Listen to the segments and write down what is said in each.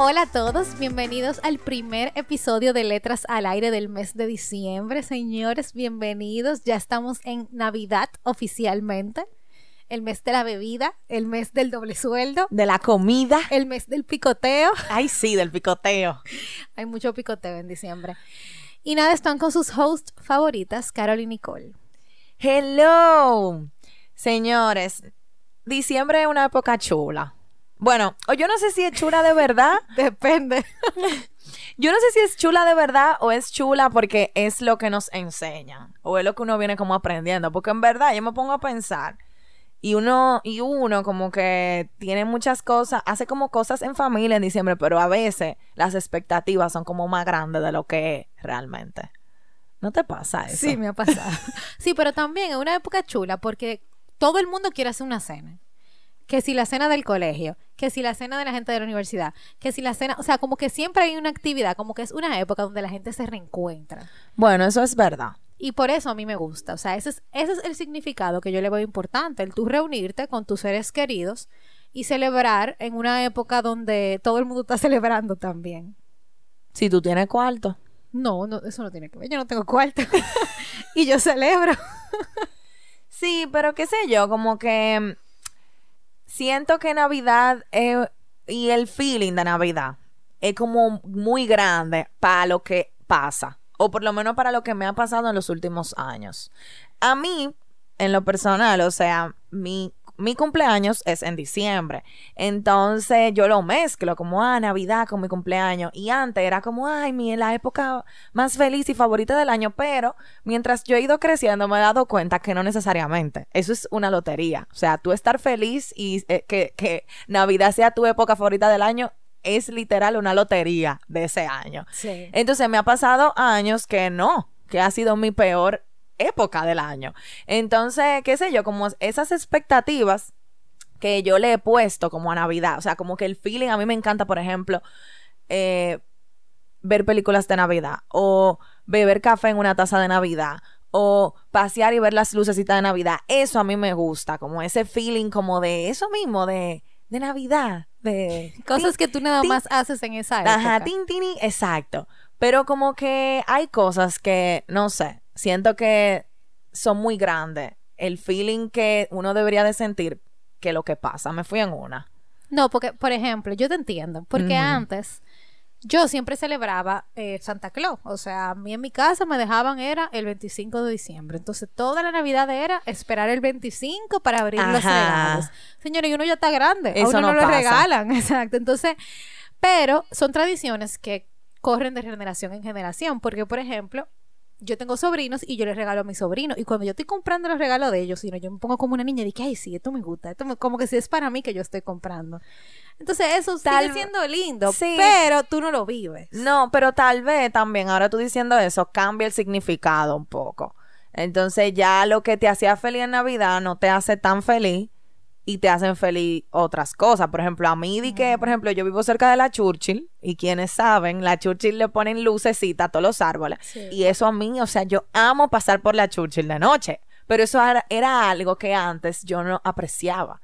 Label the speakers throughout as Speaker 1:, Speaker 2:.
Speaker 1: Hola a todos, bienvenidos al primer episodio de Letras al Aire del mes de diciembre. Señores, bienvenidos. Ya estamos en Navidad oficialmente. El mes de la bebida, el mes del doble sueldo,
Speaker 2: De la comida.
Speaker 1: el mes del picoteo.
Speaker 2: Ay, sí, del picoteo.
Speaker 1: Hay mucho picoteo en diciembre. Y nada, están con sus hosts favoritas, Carol y Nicole.
Speaker 2: Hello. Señores, diciembre es una época chula. Bueno, o yo no sé si es chula de verdad.
Speaker 1: Depende.
Speaker 2: Yo no sé si es chula de verdad o es chula porque es lo que nos enseñan. O es lo que uno viene como aprendiendo. Porque en verdad yo me pongo a pensar. Y uno, y uno como que tiene muchas cosas, hace como cosas en familia en diciembre, pero a veces las expectativas son como más grandes de lo que es realmente. ¿No te pasa eso?
Speaker 1: Sí, me ha pasado. sí, pero también es una época chula porque todo el mundo quiere hacer una cena. Que si la cena del colegio, que si la cena de la gente de la universidad, que si la cena, o sea, como que siempre hay una actividad, como que es una época donde la gente se reencuentra.
Speaker 2: Bueno, eso es verdad.
Speaker 1: Y por eso a mí me gusta. O sea, ese es, ese es el significado que yo le veo importante, el tú reunirte con tus seres queridos y celebrar en una época donde todo el mundo está celebrando también.
Speaker 2: Si tú tienes cuarto.
Speaker 1: No, no, eso no tiene que ver. Yo no tengo cuarto. y yo celebro.
Speaker 2: Sí, pero qué sé yo, como que siento que Navidad es- y el feeling de Navidad es como muy grande para lo que pasa, o por lo menos para lo que me ha pasado en los últimos años. A mí, en lo personal, o sea, mi, mi cumpleaños es en diciembre, entonces yo lo mezclo como, ah, Navidad con mi cumpleaños, y antes era como, ay, mi, la época más feliz y favorita del año, pero mientras yo he ido creciendo me he dado cuenta que no necesariamente, eso es una lotería, o sea, tú estar feliz y eh, que, que Navidad sea tu época favorita del año es literal una lotería de ese año.
Speaker 1: Sí.
Speaker 2: Entonces me ha pasado años que no, que ha sido mi peor época del año. Entonces, qué sé yo, como esas expectativas que yo le he puesto como a Navidad, o sea, como que el feeling a mí me encanta, por ejemplo, eh, ver películas de Navidad o beber café en una taza de Navidad o pasear y ver las lucecitas de Navidad. Eso a mí me gusta, como ese feeling como de eso mismo, de, de Navidad, de...
Speaker 1: Cosas que tú nada más haces en esa época.
Speaker 2: Ajá, tin, exacto. Pero como que hay cosas que, no sé, siento que son muy grandes. El feeling que uno debería de sentir que lo que pasa. Me fui en una.
Speaker 1: No, porque, por ejemplo, yo te entiendo. Porque antes yo siempre celebraba eh, Santa Claus. O sea, a mí en mi casa me dejaban era el 25 de diciembre. Entonces, toda la Navidad era esperar el 25 para abrir los
Speaker 2: Ajá.
Speaker 1: regalos. Señores, y uno ya está grande.
Speaker 2: Eso
Speaker 1: a uno
Speaker 2: no
Speaker 1: no, le regalan. Exacto. Entonces, pero son tradiciones que corren de generación en generación. Porque, por ejemplo, yo tengo sobrinos y yo les regalo a mis sobrinos. Y cuando yo estoy comprando los regalos de ellos, sino yo me pongo como una niña y digo, ay, sí, esto me gusta. Esto me- como que si es para mí que yo estoy comprando. Entonces, eso
Speaker 2: Tal-
Speaker 1: sigue siendo lindo,
Speaker 2: Sí.
Speaker 1: pero tú no lo vives.
Speaker 2: No, pero tal vez también, ahora tú diciendo eso, cambia el significado un poco. Entonces ya lo que te hacía feliz en Navidad no te hace tan feliz y te hacen feliz otras cosas. Por ejemplo, a mí di que, por ejemplo, yo vivo cerca de la Churchill y quienes saben, la Churchill le ponen lucecita a todos los árboles.
Speaker 1: Sí.
Speaker 2: Y eso a mí, o sea, yo amo pasar por la Churchill de noche. Pero eso era, era algo que antes yo no apreciaba.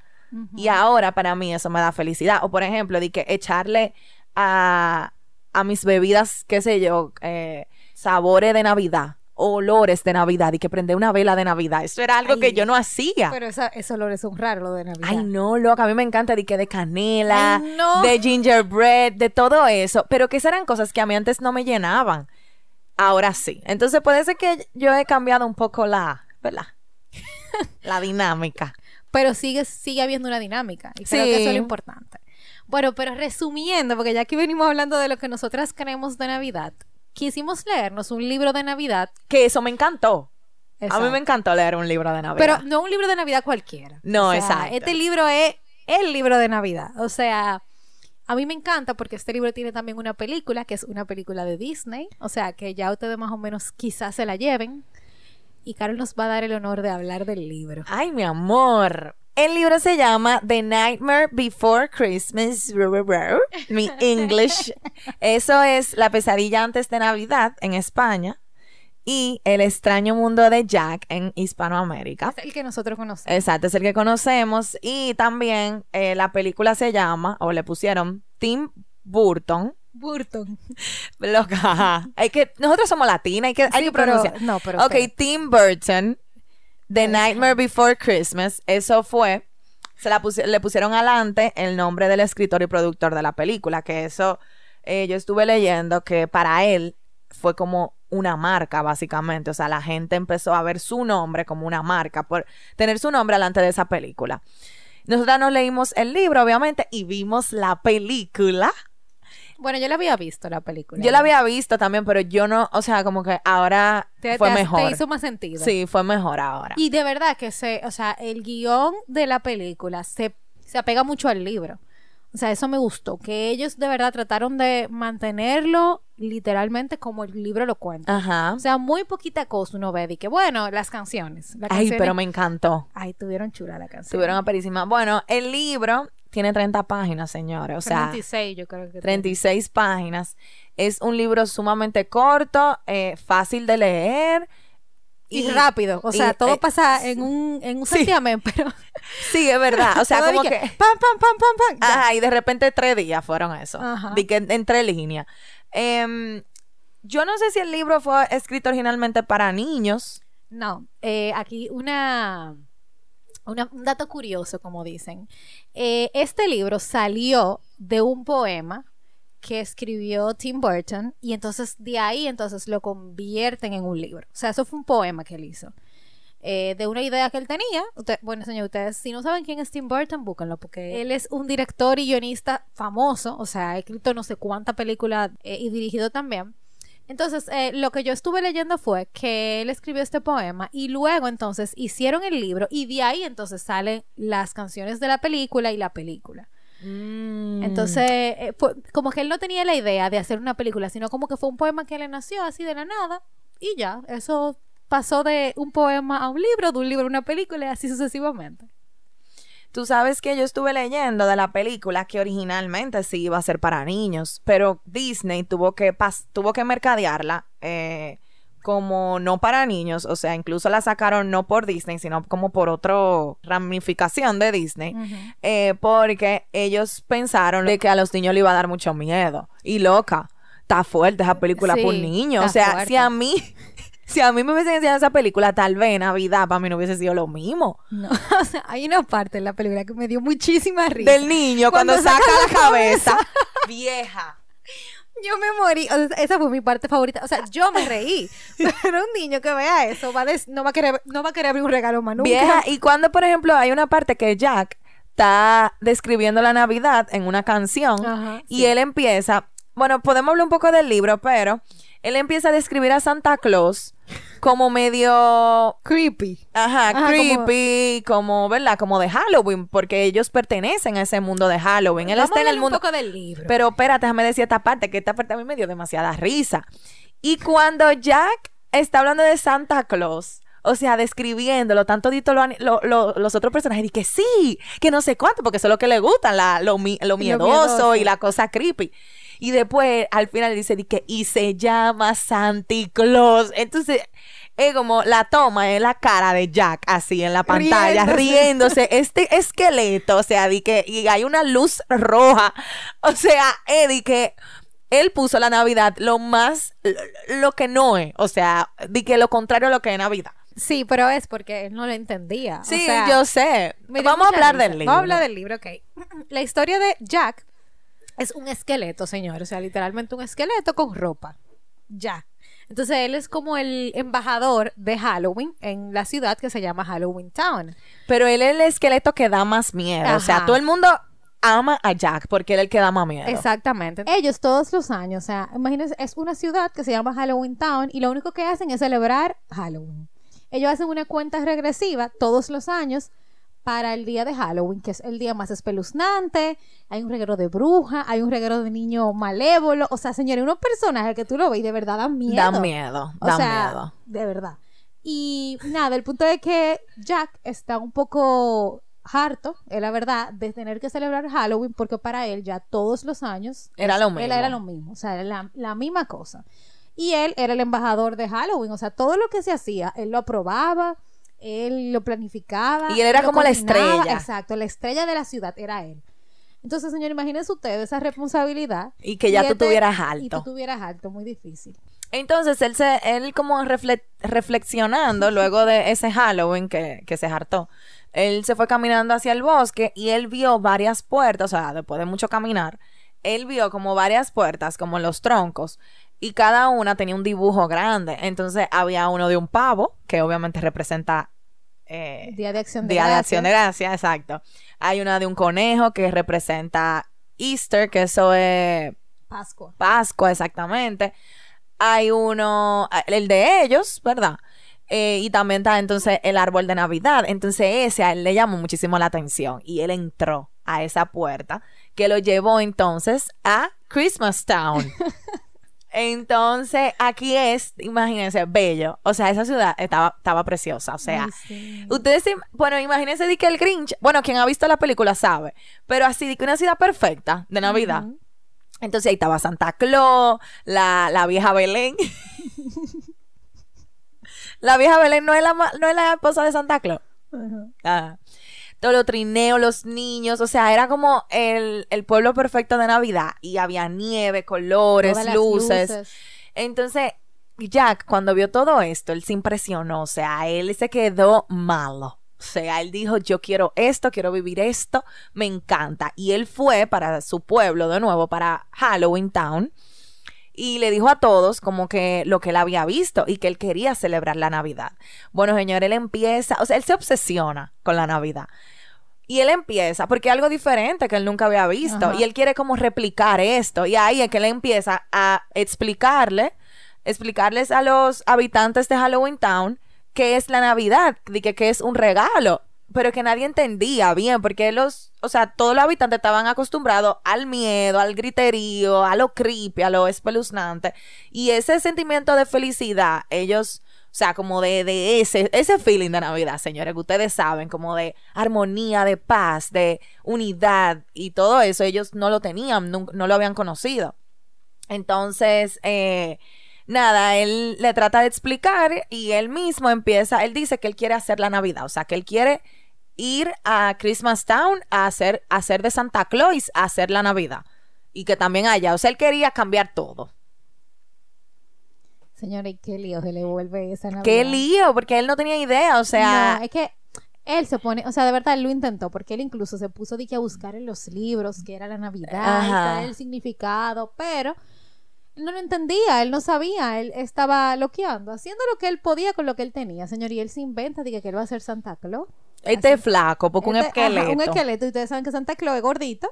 Speaker 2: Y ahora para mí eso me da felicidad. O por ejemplo, de que echarle a, a mis bebidas, qué sé yo, eh, sabores de Navidad, olores de Navidad y que prender una vela de Navidad. Eso era algo
Speaker 1: Ay,
Speaker 2: que yo no hacía.
Speaker 1: Pero esa, eso lo es un raro, lo de Navidad.
Speaker 2: Ay, no, loca, a mí me encanta de que de canela,
Speaker 1: Ay, no.
Speaker 2: de gingerbread, de todo eso, pero que esas eran cosas que a mí antes no me llenaban. Ahora sí. Entonces puede ser que yo he cambiado un poco la, ¿verdad? la dinámica.
Speaker 1: Pero sigue, sigue habiendo una dinámica. Y creo que eso es lo importante. Bueno, pero resumiendo, porque ya aquí venimos hablando de lo que nosotras creemos de Navidad. Quisimos leernos un libro de Navidad.
Speaker 2: Que eso me encantó. A mí me encantó leer un libro de Navidad.
Speaker 1: Pero no un libro de Navidad cualquiera.
Speaker 2: No,
Speaker 1: O sea,
Speaker 2: exacto.
Speaker 1: Este libro es el libro de Navidad. O sea, a mí me encanta porque este libro tiene también una película, que es una película de Disney. O sea, que ya ustedes más o menos quizás se la lleven. Y Carol nos va a dar el honor de hablar del libro.
Speaker 2: Ay, mi amor. El libro se llama The Nightmare Before Christmas. Mi English. Eso es La pesadilla antes de Navidad en España. Y El extraño mundo de Jack en Hispanoamérica.
Speaker 1: Es el que nosotros conocemos.
Speaker 2: Exacto, es el que conocemos. Y también eh, la película se llama, o le pusieron, Tim Burton.
Speaker 1: Burton.
Speaker 2: Loca. Hay que, nosotros somos latinas, hay que, hay
Speaker 1: pero-
Speaker 2: pronunciar.
Speaker 1: no, pero
Speaker 2: Ok, Tim Burton, The Nightmare Before Christmas, eso fue, se la le pusieron adelante el nombre del escritor y productor de la película, que eso, eh, yo estuve leyendo que para él fue como una marca, básicamente. O sea, la gente empezó a ver su nombre como una marca por tener su nombre delante de esa película. Nosotras nos leímos el libro, obviamente, y vimos la película.
Speaker 1: Bueno, yo la había visto la película.
Speaker 2: Yo la había visto también, pero yo no, o sea, como que ahora
Speaker 1: Te,
Speaker 2: fue
Speaker 1: te-
Speaker 2: mejor.
Speaker 1: Te hizo más sentido.
Speaker 2: Sí, fue mejor ahora.
Speaker 1: Y de verdad que se, o sea, el guion de la película se, se apega mucho al libro. O sea, eso me gustó, que ellos de verdad trataron de mantenerlo literalmente como el libro lo cuenta.
Speaker 2: Ajá.
Speaker 1: O sea, muy poquita cosa uno ve, y que bueno, las canciones. las
Speaker 2: Ay,
Speaker 1: canciones-
Speaker 2: pero me encantó.
Speaker 1: Ay, tuvieron chula la canción.
Speaker 2: Estuvieron aperísimas. Bueno, el libro tiene 30 páginas, señores. O sea,
Speaker 1: 36 yo creo que.
Speaker 2: 36 páginas. Es un libro sumamente corto, eh, fácil de leer.
Speaker 1: Y, rápido, o sea,
Speaker 2: y,
Speaker 1: todo
Speaker 2: eh,
Speaker 1: pasa en un, en un
Speaker 2: sí.
Speaker 1: pero...
Speaker 2: Sí, es verdad. O sea, como que...
Speaker 1: Pam, pam, pam, pam, pam.
Speaker 2: Ajá, y de repente tres días fueron eso.
Speaker 1: Ajá.
Speaker 2: De que entre líneas. Em, yo no sé si el libro fue escrito originalmente para niños.
Speaker 1: No, eh, aquí una, un dato curioso, como dicen. Eh, este libro salió de un poema que escribió Tim Burton y entonces de ahí entonces lo convierten en un libro. O sea, eso fue un poema que él hizo. eh, de una idea que él tenía. Usted- bueno, señor, ustedes, si no saben quién es Tim Burton, búsquenlo, porque él es un director y guionista famoso, o sea, ha escrito no sé cuánta película eh, y dirigido también. Entonces, eh, lo que yo estuve leyendo fue que él escribió este poema y luego entonces hicieron el libro y de ahí entonces salen las canciones de la película y la película.
Speaker 2: Mm.
Speaker 1: Entonces, eh, fue como que él no tenía la idea de hacer una película, sino como que fue un poema que le nació así de la nada y ya, eso pasó de un poema a un libro, de un libro a una película y así sucesivamente.
Speaker 2: Tú sabes que yo estuve leyendo de la película que originalmente sí iba a ser para niños, pero Disney tuvo que pas- tuvo que mercadearla eh, como no para niños, o sea, incluso la sacaron no por Disney, sino como por otra ramificación de Disney, eh, porque ellos pensaron de que a los niños le iba a dar mucho miedo. Y loca, está fuerte esa película
Speaker 1: Sí,
Speaker 2: por niños. O sea,
Speaker 1: fuerte.
Speaker 2: si a mí, si a mí me hubiesen enseñado esa película, tal vez Navidad para mí no hubiese sido lo mismo.
Speaker 1: No, o sea, hay una parte en la película que me dio muchísima risa.
Speaker 2: del niño cuando,
Speaker 1: Cuando
Speaker 2: saca,
Speaker 1: saca
Speaker 2: la cabeza. Vieja.
Speaker 1: Yo me morí, o sea, esa fue mi parte favorita. O sea, yo me reí. Pero un niño que vea eso va des- no va a querer, no va a querer abrir un regalo más nunca.
Speaker 2: Vieja. Y cuando, por ejemplo, hay una parte que Jack está describiendo la Navidad en una canción
Speaker 1: Ajá,
Speaker 2: y
Speaker 1: sí.
Speaker 2: él empieza, bueno, podemos hablar un poco del libro, pero él empieza a describir a Santa Claus como medio
Speaker 1: Creepy.
Speaker 2: Ajá,
Speaker 1: Ajá,
Speaker 2: creepy, como, ¿verdad? Como de Halloween, porque ellos pertenecen a ese mundo de Halloween. Él
Speaker 1: Vamos
Speaker 2: está
Speaker 1: a
Speaker 2: en el mundo.
Speaker 1: un poco del libro.
Speaker 2: Pero espérate, déjame decir esta parte, que esta parte a mí me dio demasiada risa. Y cuando Jack está hablando de Santa Claus, o sea, describiéndolo, tanto dito lo han- lo- lo- los otros personajes, y que sí, que no sé cuánto, porque eso es lo que le gustan, la, lo, mi- lo miedoso
Speaker 1: miedoso.
Speaker 2: y la cosa creepy. Y después, al final dice, di que, y se llama Santa Claus. Entonces, es como la toma es la cara de Jack así en la pantalla,
Speaker 1: Riéndose.
Speaker 2: riéndose. Este esqueleto, o sea, di que, y hay una luz roja. O sea, Eddie, que él puso la Navidad lo más, lo que no es. O sea, di que lo contrario a lo que es Navidad.
Speaker 1: Sí, pero es porque él no lo entendía. O
Speaker 2: Sí,
Speaker 1: sea,
Speaker 2: yo sé. Vamos a hablar
Speaker 1: risa.
Speaker 2: del libro.
Speaker 1: Vamos a hablar del libro, ok. La historia de Jack es un esqueleto, señor. O sea, literalmente un esqueleto con ropa. Ya. Entonces él es como el embajador de Halloween en la ciudad que se llama Halloween Town.
Speaker 2: Pero él es el esqueleto que da más miedo. O sea, todo el mundo ama a Jack porque él es el que da más miedo.
Speaker 1: Exactamente. Ellos todos los años, o sea, imagínense, es una ciudad que se llama Halloween Town y lo único que hacen es celebrar Halloween. Ellos hacen una cuenta regresiva todos los años para el día de Halloween, que es el día más espeluznante. Hay un reguero de bruja, hay un reguero de niño malévolo. O sea, señores, unos personajes que tú lo ves y de verdad dan miedo.
Speaker 2: Da miedo,
Speaker 1: O
Speaker 2: da
Speaker 1: sea,
Speaker 2: miedo.
Speaker 1: de verdad. Y nada, el punto es que Jack está un poco harto, es la verdad, de tener que celebrar Halloween porque para él ya todos los años
Speaker 2: Era lo
Speaker 1: él
Speaker 2: mismo.
Speaker 1: era lo mismo, o sea, era la, la misma cosa. Y él era el embajador de Halloween, o sea, todo lo que se hacía, él lo aprobaba, él lo planificaba.
Speaker 2: Y él era como la estrella.
Speaker 1: Exacto, la estrella de la ciudad era él. Entonces, señor, imagínense ustedes esa responsabilidad.
Speaker 2: Y que ya tú
Speaker 1: este-
Speaker 2: tuvieras
Speaker 1: Y tú
Speaker 2: alto.
Speaker 1: tuvieras alto, muy difícil.
Speaker 2: Entonces él se, él como refle- reflexionando luego de ese Halloween que, que se hartó, él se fue caminando hacia el bosque y él vio varias puertas, o sea, después de mucho caminar, él vio como varias puertas, como los troncos, y cada una tenía un dibujo grande. Entonces había uno de un pavo, que obviamente representa eh,
Speaker 1: Día de acción de
Speaker 2: Día de
Speaker 1: Gracias.
Speaker 2: Acción de Gracia, exacto. Hay una de un conejo que representa Easter, que eso es
Speaker 1: Pascua.
Speaker 2: Pascua, exactamente. Hay uno, el de ellos, ¿verdad? Eh, y también está entonces el árbol de Navidad. Entonces ese a él le llamó muchísimo la atención y él entró a esa puerta que lo llevó entonces a Christmas Town. Entonces aquí es, imagínense, bello. O sea, esa ciudad estaba, estaba preciosa. O sea,
Speaker 1: Ay, sí.
Speaker 2: Ustedes, bueno, imagínense de que el Grinch, bueno, quien ha visto la película sabe, pero así de que una ciudad perfecta de Navidad. Entonces ahí estaba Santa Claus, la, la vieja Belén. la vieja Belén no es la, no es la esposa de Santa Claus. Ah. Todos los trineos, los niños, o sea, era como el, el pueblo perfecto de Navidad. Y había nieve, colores,
Speaker 1: las
Speaker 2: luces. Entonces, Jack, cuando vio todo esto, él se impresionó, o sea, él se quedó malo. O sea, él dijo, yo quiero esto, quiero vivir esto, me encanta. Y él fue para su pueblo de nuevo, para Halloween Town, y le dijo a todos como que lo que él había visto y que él quería celebrar la Navidad. Bueno, señor, él empieza, o sea, él se obsesiona con la Navidad. Y él empieza, porque es algo diferente que él nunca había visto.
Speaker 1: Ajá.
Speaker 2: Y él quiere como replicar esto. Y ahí es que él empieza a explicarle, explicarles a los habitantes de Halloween Town qué es la Navidad, que, que es un regalo. Pero que nadie entendía bien, porque los, o sea, todos los habitantes estaban acostumbrados al miedo, al griterío, a lo creepy, a lo espeluznante. Y ese sentimiento de felicidad, ellos, sea, como de, ese, feeling de Navidad, señores, que ustedes saben, como de armonía, de paz, de unidad y todo eso, ellos no lo tenían, no, lo habían conocido. Entonces, eh, nada, él le trata de explicar y él mismo empieza, él dice que él quiere hacer la Navidad, o sea, que él quiere ir a Christmas Town a hacer, a hacer de Santa Claus, a hacer la Navidad. Y que también haya, o sea, él quería cambiar todo.
Speaker 1: Señora, ¿y qué lío se le vuelve esa Navidad?
Speaker 2: Qué lío, porque él no tenía idea, o sea,
Speaker 1: No, es que él se pone, o sea, de verdad él lo intentó, porque él incluso se puso de que a buscar en los libros que era la Navidad, y el significado, pero él no lo entendía, él no sabía, él estaba loqueando, haciendo lo que él podía con lo que él tenía, señor, y él se inventa de que, él va a ser Santa Claus.
Speaker 2: este es flaco, porque un
Speaker 1: ajá,
Speaker 2: esqueleto.
Speaker 1: un esqueleto, y ustedes saben que Santa Claus es gordito.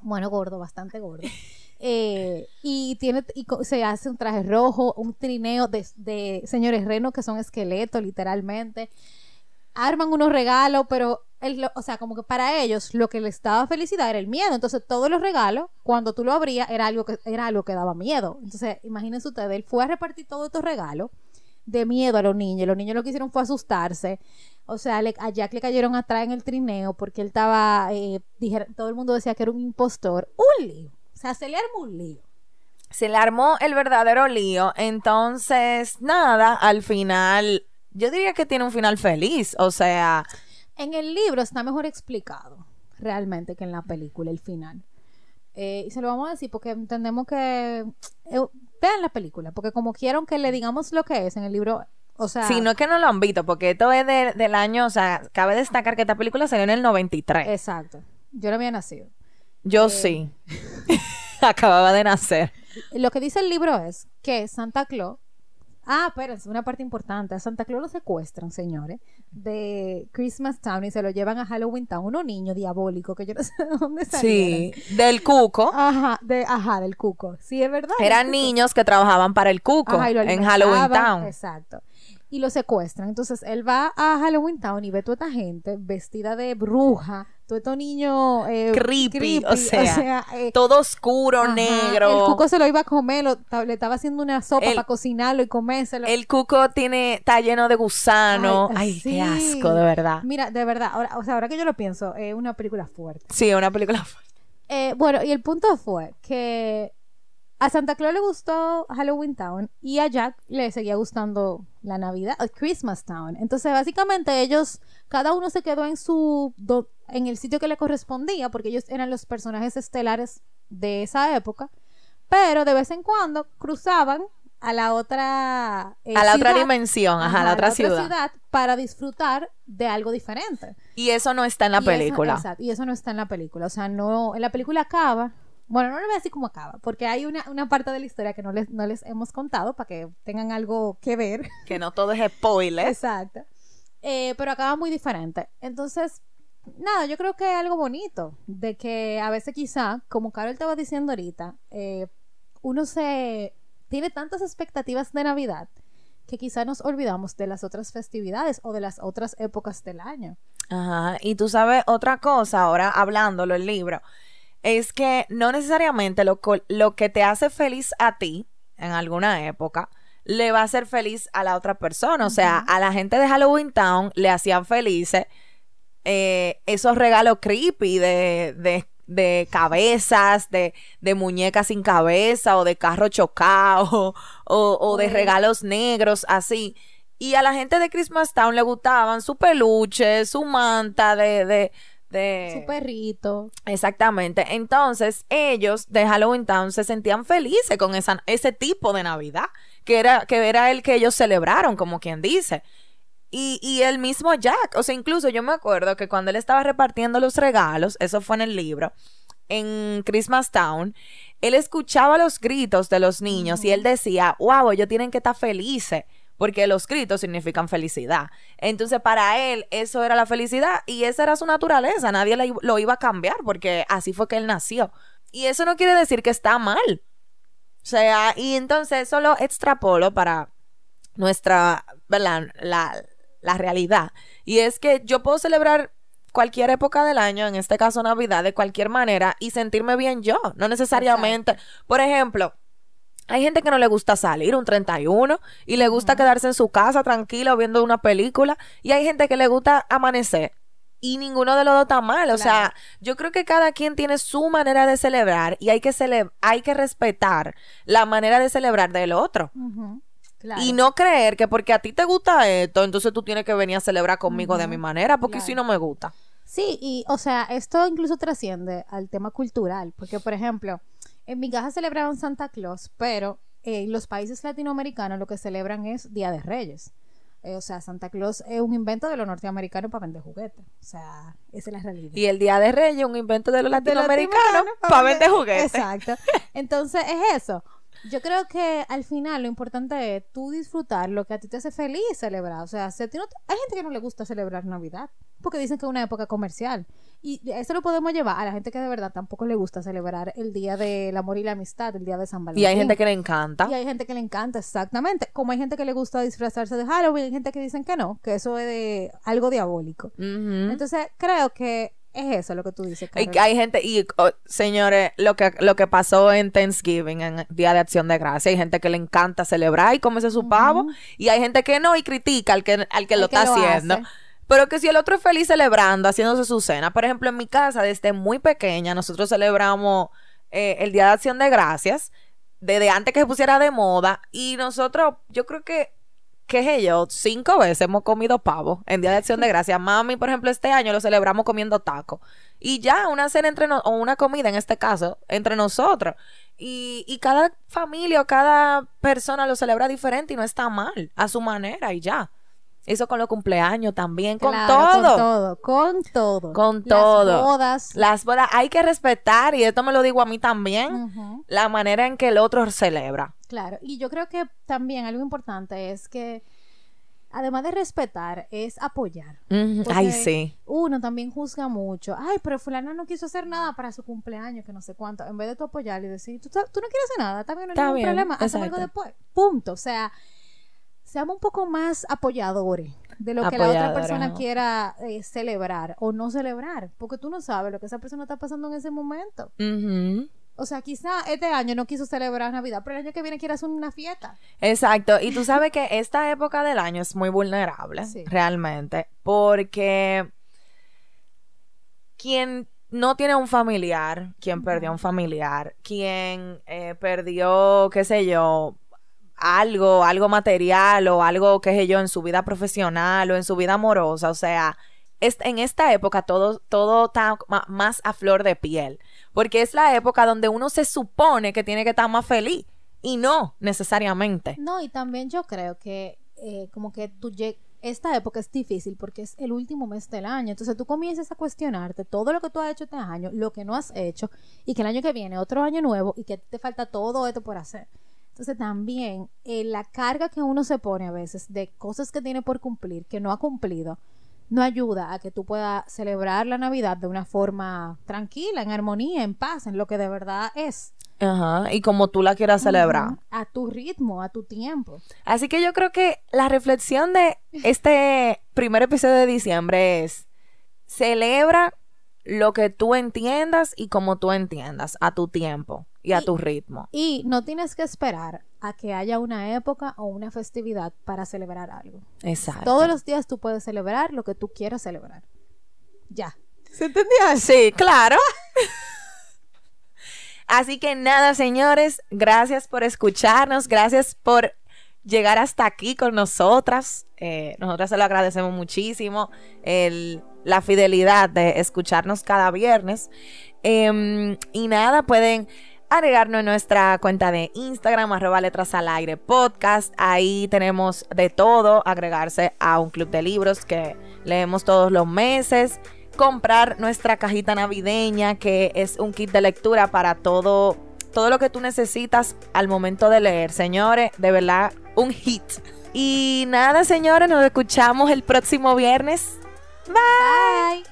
Speaker 1: Bueno, gordo, bastante gordo. Eh, y tiene y se hace un traje rojo, un trineo de, señores renos que son esqueletos, literalmente. Arman unos regalos, pero lo- o sea, como que para ellos lo que les daba felicidad era el miedo. Entonces, todos los regalos, cuando tú lo abrías, era algo que era algo que daba miedo. Entonces, imagínense ustedes, él fue a repartir todos estos regalos de miedo a los niños. Los niños lo que hicieron fue asustarse. O sea, le- a Jack le cayeron atrás en el trineo porque él estaba, eh, todo el mundo decía que era un impostor. Un. O sea, se le armó un lío.
Speaker 2: se le armó el verdadero lío. Entonces, nada, al final, yo diría que tiene un final feliz. O sea,
Speaker 1: En el libro está mejor explicado realmente que en la película, el final. Eh, y se lo vamos a decir porque entendemos que... eh, vean la película, porque como quieren que le digamos lo que es en el libro, o sea...
Speaker 2: si no es que no lo han visto, porque esto es de- del año, o sea, cabe destacar que esta película salió en el 93.
Speaker 1: Exacto. Yo no había nacido.
Speaker 2: Yo sí. Acababa de nacer.
Speaker 1: Lo que dice el libro es que Santa Claus Ah, pero es una parte importante. A Santa Claus lo secuestran, señores, de Christmas Town y se lo llevan a Halloween Town. Unos niños diabólicos que yo no sé de dónde salieron.
Speaker 2: Sí, del cuco.
Speaker 1: Ajá, de, ajá, del cuco. Sí, es verdad.
Speaker 2: Eran niños que trabajaban para el cuco
Speaker 1: Ajá,
Speaker 2: en Halloween Town.
Speaker 1: Exacto. Y lo secuestran. Entonces él va a Halloween Town y ve toda esta gente vestida de bruja, todo estos niños eh,
Speaker 2: Creepy, o sea,
Speaker 1: eh,
Speaker 2: Todo oscuro,
Speaker 1: ajá,
Speaker 2: negro.
Speaker 1: El cuco se lo iba a comer, lo- le estaba haciendo una sopa
Speaker 2: El-
Speaker 1: para cocinarlo y comérselo.
Speaker 2: El cuco tiene, está lleno de gusano. Ay,
Speaker 1: sí.
Speaker 2: qué asco, de verdad.
Speaker 1: Mira, de verdad, ahora, o sea, ahora que yo lo pienso, es una película fuerte.
Speaker 2: Sí, una película.
Speaker 1: Eh, bueno, y el punto fue que a Santa Claus le gustó Halloween Town y a Jack le seguía gustando la Navidad, Christmas Town. Entonces, básicamente ellos, cada uno se quedó en su, do- en el sitio que le correspondía, porque ellos eran los personajes estelares de esa época, pero de vez en cuando cruzaban a la otra eh,
Speaker 2: a la otra dimensión, ajá, a la otra ciudad.
Speaker 1: para disfrutar de algo diferente.
Speaker 2: Y eso no está en la
Speaker 1: Y eso-
Speaker 2: película.
Speaker 1: exacto, y eso no está en la película. O sea, no. En la película acaba. Bueno, no le voy a decir cómo acaba, porque hay una, una parte de la historia que no les, no les hemos contado para que tengan algo que ver.
Speaker 2: que no todo es spoiler.
Speaker 1: Exacto. Eh, pero acaba muy diferente. Entonces, nada, yo creo que es algo bonito. De que a veces quizá, como Carol te va diciendo ahorita, eh, uno se tiene tantas expectativas de Navidad que quizá nos olvidamos de las otras festividades o de las otras épocas del año.
Speaker 2: Ajá. Y tú sabes otra cosa, ahora hablándolo el libro, es que no necesariamente lo que te hace feliz a ti en alguna época le va a hacer feliz a la otra persona. O sea, a la gente de Halloween Town le hacían felices eh, esos regalos creepy de, de, de cabezas, de, de muñecas sin cabeza o de carro chocado o, o de regalos negros, así. Y a la gente de Christmas Town le gustaban su peluche, su manta de... de, de-
Speaker 1: Su perrito.
Speaker 2: Exactamente. Entonces, ellos de Halloween Town se sentían felices con esa, ese tipo de Navidad, que era, que era el que ellos celebraron, como quien dice. Y, y el mismo Jack, o sea, incluso yo me acuerdo que cuando él estaba repartiendo los regalos, eso fue en el libro, en Christmas Town, él escuchaba los gritos de los niños y él decía, wow, ellos tienen que estar felices, porque los gritos significan felicidad. Entonces, para él, eso era la felicidad y esa era su naturaleza, nadie lo iba a cambiar, porque así fue que él nació. Y eso no quiere decir que está mal. O sea, y entonces eso lo extrapolo para nuestra, ¿verdad? La, la realidad. Y es que yo puedo celebrar cualquier época del año, en este caso Navidad, de cualquier manera y sentirme bien yo. No necesariamente. Por ejemplo, hay gente que no le gusta salir un 31 y le gusta quedarse en su casa tranquilo viendo una película. Y hay gente que le gusta amanecer. Y ninguno de los dos está mal. O sea, yo creo que cada quien tiene su manera de celebrar y hay que, cele- hay que respetar la manera de celebrar del otro.
Speaker 1: Claro.
Speaker 2: Y no creer que porque a ti te gusta esto, entonces tú tienes que venir a celebrar conmigo de mi manera, porque
Speaker 1: Claro.
Speaker 2: si no me gusta.
Speaker 1: Sí, y o sea, esto incluso trasciende al tema cultural, porque por ejemplo, en mi casa celebraban Santa Claus, pero en los países latinoamericanos lo que celebran es Día de Reyes. Eh, o sea, Santa Claus es un invento de los norteamericanos para vender juguetes. O sea, esa es la realidad.
Speaker 2: Y el Día de Reyes, un invento de los latinoamericanos para vender juguetes.
Speaker 1: Exacto. Entonces, es eso. Yo creo que al final lo importante es tú disfrutar lo que a ti te hace feliz celebrar. O sea, si a ti no te- hay gente que no le gusta celebrar Navidad porque dicen que es una época comercial. Y eso lo podemos llevar a la gente que de verdad tampoco le gusta celebrar el Día del Amor y la Amistad, el Día de San Valentín.
Speaker 2: Y hay gente que le encanta.
Speaker 1: Y hay gente que le encanta, exactamente. Como hay gente que le gusta disfrazarse de Halloween, hay gente que dicen que no, que eso es de algo diabólico. Entonces, creo que es eso lo que tú dices.
Speaker 2: Y
Speaker 1: Carol.
Speaker 2: que hay gente, y oh, señores, lo que, lo que pasó en Thanksgiving, en Día de Acción de Gracia, hay gente que le encanta celebrar y comerse su pavo, y hay gente que no y critica al que, al que
Speaker 1: El
Speaker 2: lo
Speaker 1: que
Speaker 2: está
Speaker 1: lo
Speaker 2: haciendo.
Speaker 1: hace.
Speaker 2: Pero que si el otro es feliz celebrando, haciéndose su cena. Por ejemplo, en mi casa, desde muy pequeña, nosotros celebramos eh, el Día de Acción de Gracias, desde antes que se pusiera de moda, y nosotros, yo creo que qué sé yo, cinco veces hemos comido pavo en Día de Acción de Gracias. Mami, por ejemplo, este año lo celebramos comiendo taco. Y ya, una cena entre nosotros, o una comida en este caso, entre nosotros. Y, y cada familia o cada persona lo celebra diferente y no está mal, a su manera y ya. Eso con los cumpleaños también, con
Speaker 1: Claro,
Speaker 2: todo.
Speaker 1: Con todo, con todo.
Speaker 2: Con
Speaker 1: Las
Speaker 2: todo.
Speaker 1: bodas.
Speaker 2: Las bodas hay que respetar, y esto me lo digo a mí también, la manera en que el otro celebra.
Speaker 1: Claro, y yo creo que también algo importante es que, además de respetar, es apoyar.
Speaker 2: Ay, sí.
Speaker 1: Uno también juzga mucho. Ay, pero fulana no quiso hacer nada para su cumpleaños, que no sé cuánto. En vez de tú apoyar y decir, tú, tú no quieres hacer nada, también no hay ningún problema, hacemos algo después. Punto. O sea, seamos un poco más apoyadores de lo que la otra persona quiera eh, celebrar o no celebrar, porque tú no sabes lo que esa persona está pasando en ese momento. O sea, quizá este año no quiso celebrar Navidad, pero el año que viene quiere hacer una fiesta.
Speaker 2: Exacto, y tú sabes que esta época del año es muy vulnerable,
Speaker 1: Sí.
Speaker 2: realmente, porque quien no tiene un familiar, quien perdió un familiar, quien eh, perdió, qué sé yo, algo, algo material o algo, qué sé yo, en su vida profesional o en su vida amorosa, o sea, es- en esta época todo, todo está más a flor de piel, porque es la época donde uno se supone que tiene que estar más feliz y no necesariamente.
Speaker 1: No, y también yo creo que eh, como que tú esta época es difícil porque es el último mes del año. Entonces tú comienzas a cuestionarte todo lo que tú has hecho este año, lo que no has hecho, y que el año que viene otro año nuevo y que te falta todo esto por hacer. Entonces también eh, la carga que uno se pone a veces de cosas que tiene por cumplir, que no ha cumplido, no ayuda a que tú puedas celebrar la Navidad de una forma tranquila, en armonía, en paz, en lo que de verdad es.
Speaker 2: Ajá, y como tú la quieras celebrar.
Speaker 1: A tu ritmo, a tu tiempo.
Speaker 2: Así que yo creo que la reflexión de este primer episodio de diciembre es, celebra lo que tú entiendas y como tú entiendas, a tu tiempo y a
Speaker 1: Y-
Speaker 2: tu ritmo.
Speaker 1: Y no tienes que esperar a que haya una época o una festividad para celebrar algo.
Speaker 2: Exacto.
Speaker 1: Todos los días tú puedes celebrar lo que tú quieras celebrar. Ya. ¿Se entendía?
Speaker 2: Sí, claro. Así que nada, señores, gracias por escucharnos, gracias por llegar hasta aquí con nosotras. Eh, nosotras se lo agradecemos muchísimo, el- la fidelidad de escucharnos cada viernes. Em, y nada, pueden agregarnos en nuestra cuenta de Instagram, arroba letras al aire podcast. Ahí tenemos de todo, agregarse a un club de libros que leemos todos los meses comprar nuestra cajita navideña, que es un kit de lectura para todo, todo lo que tú necesitas al momento de leer. Señores, de verdad, un hit. Y nada, señores, nos escuchamos el próximo viernes.
Speaker 1: Bye.